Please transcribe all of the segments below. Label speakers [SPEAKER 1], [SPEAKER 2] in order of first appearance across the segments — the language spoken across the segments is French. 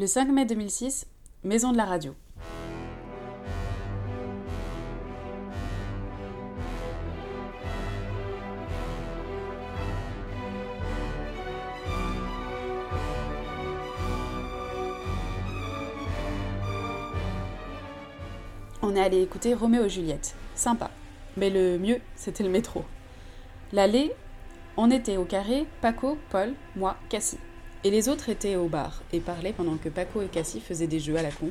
[SPEAKER 1] Le 5 mai 2006, Maison de la radio. On est allé écouter Roméo et Juliette. Sympa. Mais le mieux, c'était le métro. L'allée, on était au carré, Paco, Paul, moi, Cassie. Et les autres étaient au bar et parlaient pendant que Paco et Cassie faisaient des jeux à la con.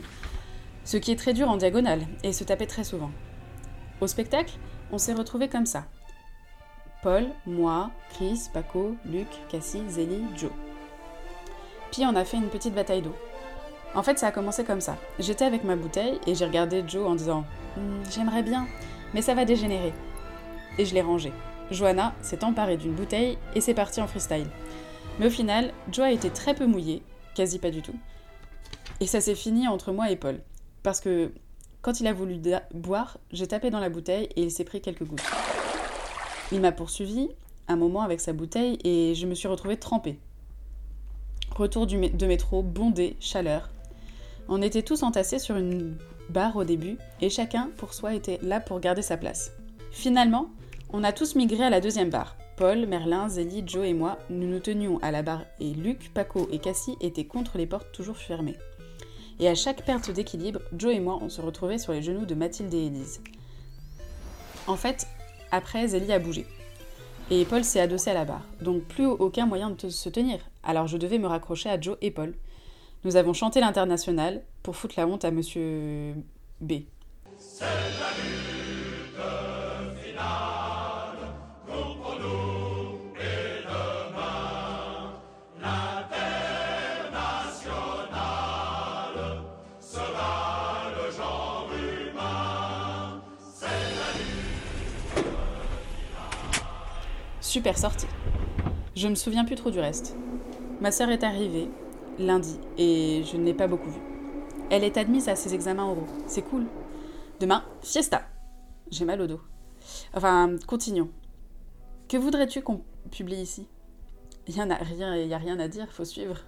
[SPEAKER 1] Ce qui est très dur en diagonale et se tapaient très souvent. Au spectacle, on s'est retrouvés comme ça. Paul, moi, Chris, Paco, Luc, Cassie, Zélie, Joe. Puis on a fait une petite bataille d'eau. En fait, ça a commencé comme ça. J'étais avec ma bouteille et j'ai regardé Joe en disant Hum, J'aimerais bien, mais ça va dégénérer. Et je l'ai rangé. Johanna s'est emparée d'une bouteille et c'est parti en freestyle. Mais au final, Joe a été très peu mouillé, quasi pas du tout. Et ça s'est fini entre moi et Paul. Parce que quand il a voulu boire, j'ai tapé dans la bouteille et il s'est pris quelques gouttes. Il m'a poursuivi un moment avec sa bouteille et je me suis retrouvée trempée. Retour du de métro, bondé, chaleur. On était tous entassés sur une barre au début et chacun pour soi était là pour garder sa place. Finalement, on a tous migré à la deuxième barre. Paul, Merlin, Zélie, Joe et moi, nous nous tenions à la barre et Luc, Paco et Cassie étaient contre les portes toujours fermées. Et à chaque perte d'équilibre, Joe et moi, on se retrouvait sur les genoux de Mathilde et Élise. En fait, après, Zélie a bougé. Et Paul s'est adossé à la barre, donc plus aucun moyen de se tenir. Alors je devais me raccrocher à Joe et Paul. Nous avons chanté l'international pour foutre la honte à monsieur B. Super sortie. Je me souviens plus trop du reste. Ma sœur est arrivée lundi et je ne l'ai pas beaucoup vue. Elle est admise à ses examens oraux. C'est cool. Demain, fiesta. J'ai mal au dos. Enfin, continuons. Que voudrais-tu qu'on publie ici? Il n'y a rien, y a rien à dire, faut suivre.